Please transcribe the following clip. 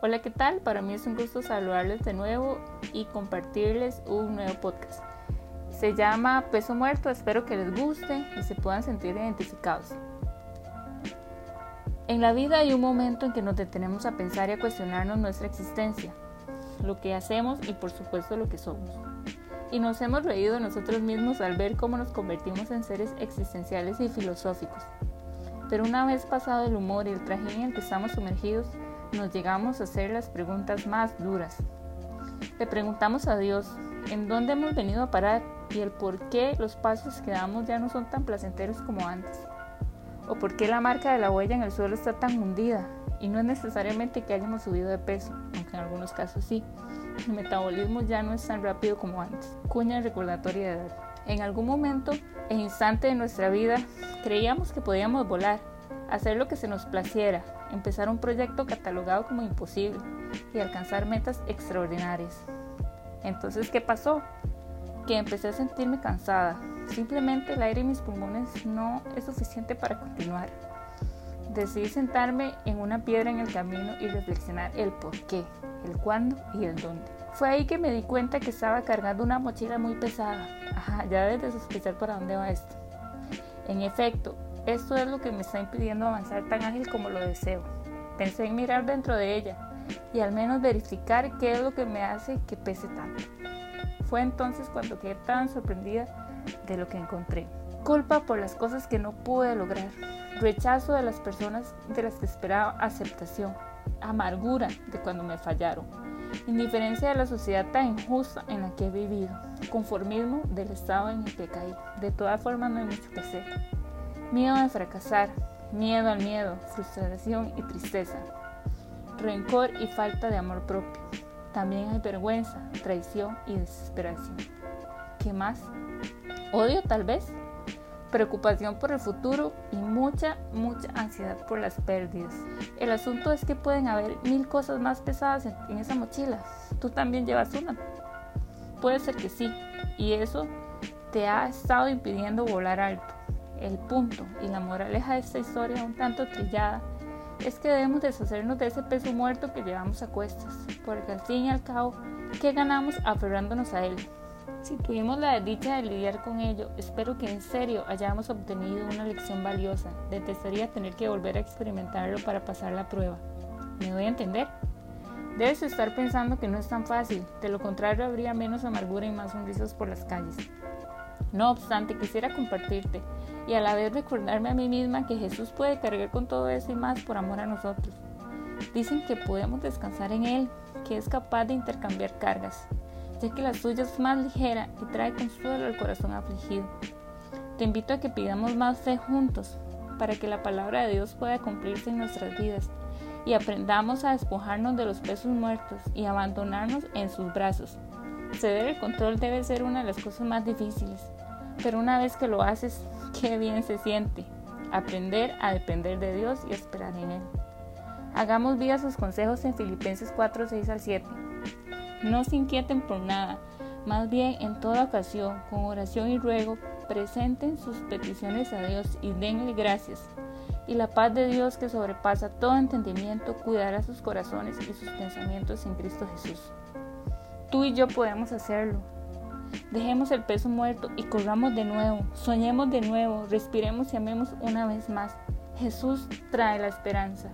Hola, ¿qué tal? Para mí es un gusto saludarles de nuevo y compartirles un nuevo podcast. Se llama Peso Muerto, espero que les guste y se puedan sentir identificados. En la vida hay un momento en que nos detenemos a pensar y a cuestionarnos nuestra existencia, lo que hacemos y por supuesto lo que somos. Y nos hemos reído nosotros mismos al ver cómo nos convertimos en seres existenciales y filosóficos. Pero una vez pasado el humor y el traje en que estamos sumergidos, nos llegamos a hacer las preguntas más duras. Le preguntamos a Dios en dónde hemos venido a parar y el por qué los pasos que damos ya no son tan placenteros como antes. O por qué la marca de la huella en el suelo está tan hundida y no es necesariamente que hayamos subido de peso, aunque en algunos casos sí. El metabolismo ya no es tan rápido como antes. Cuña recordatoria de edad. En algún momento e instante de nuestra vida creíamos que podíamos volar, hacer lo que se nos placiera, empezar un proyecto catalogado como imposible y alcanzar metas extraordinarias. Entonces, ¿qué pasó? Que empecé a sentirme cansada. Simplemente el aire en mis pulmones no es suficiente para continuar. Decidí sentarme en una piedra en el camino y reflexionar el por qué, el cuándo y el dónde. Fue ahí que me di cuenta que estaba cargando una mochila muy pesada. Ajá, ya desde sospechar para dónde va esto. En efecto, esto es lo que me está impidiendo avanzar tan ágil como lo deseo. Pensé en mirar dentro de ella y al menos verificar qué es lo que me hace que pese tanto. Fue entonces cuando quedé tan sorprendida de lo que encontré. Culpa por las cosas que no pude lograr, rechazo de las personas de las que esperaba aceptación, amargura de cuando me fallaron, indiferencia de la sociedad tan injusta en la que he vivido, conformismo del estado en el que caí. De todas formas no hay mucho que hacer. Miedo de fracasar, miedo al miedo, frustración y tristeza, rencor y falta de amor propio. También hay vergüenza, traición y desesperación. ¿Qué más? Odio tal vez, preocupación por el futuro y mucha, mucha ansiedad por las pérdidas. El asunto es que pueden haber mil cosas más pesadas en, en, esa mochila. Tú también llevas una. Puede ser que sí, y eso te ha estado impidiendo volar alto. El punto y la moraleja de esta historia un tanto trillada es que debemos deshacernos de ese peso muerto que llevamos a cuestas, porque al fin y al cabo, ¿qué ganamos aferrándonos a él? Si tuvimos la desdicha de lidiar con ello, espero que en serio hayamos obtenido una lección valiosa. Detestaría tener que volver a experimentarlo para pasar la prueba. ¿Me doy a entender? Debes estar pensando que no es tan fácil, de lo contrario habría menos amargura y más sonrisas por las calles. No obstante, quisiera compartirte y a la vez recordarme a mí misma que Jesús puede cargar con todo eso y más por amor a nosotros. Dicen que podemos descansar en Él, que es capaz de intercambiar cargas, ya que la suya es más ligera y trae consuelo al corazón afligido. Te invito a que pidamos más fe juntos, para que la palabra de Dios pueda cumplirse en nuestras vidas y aprendamos a despojarnos de los pesos muertos y abandonarnos en sus brazos. Ceder el control debe ser una de las cosas más difíciles, pero una vez que lo haces, qué bien se siente. Aprender a depender de Dios y esperar en Él. Hagamos vida sus consejos en Filipenses 4, 6 al 7. No se inquieten por nada, más bien en toda ocasión, con oración y ruego, presenten sus peticiones a Dios y denle gracias. Y la paz de Dios que sobrepasa todo entendimiento cuidará sus corazones y sus pensamientos en Cristo Jesús. Tú y yo podemos hacerlo. Dejemos el peso muerto y corramos de nuevo, soñemos de nuevo, respiremos y amemos una vez más. Jesús trae la esperanza.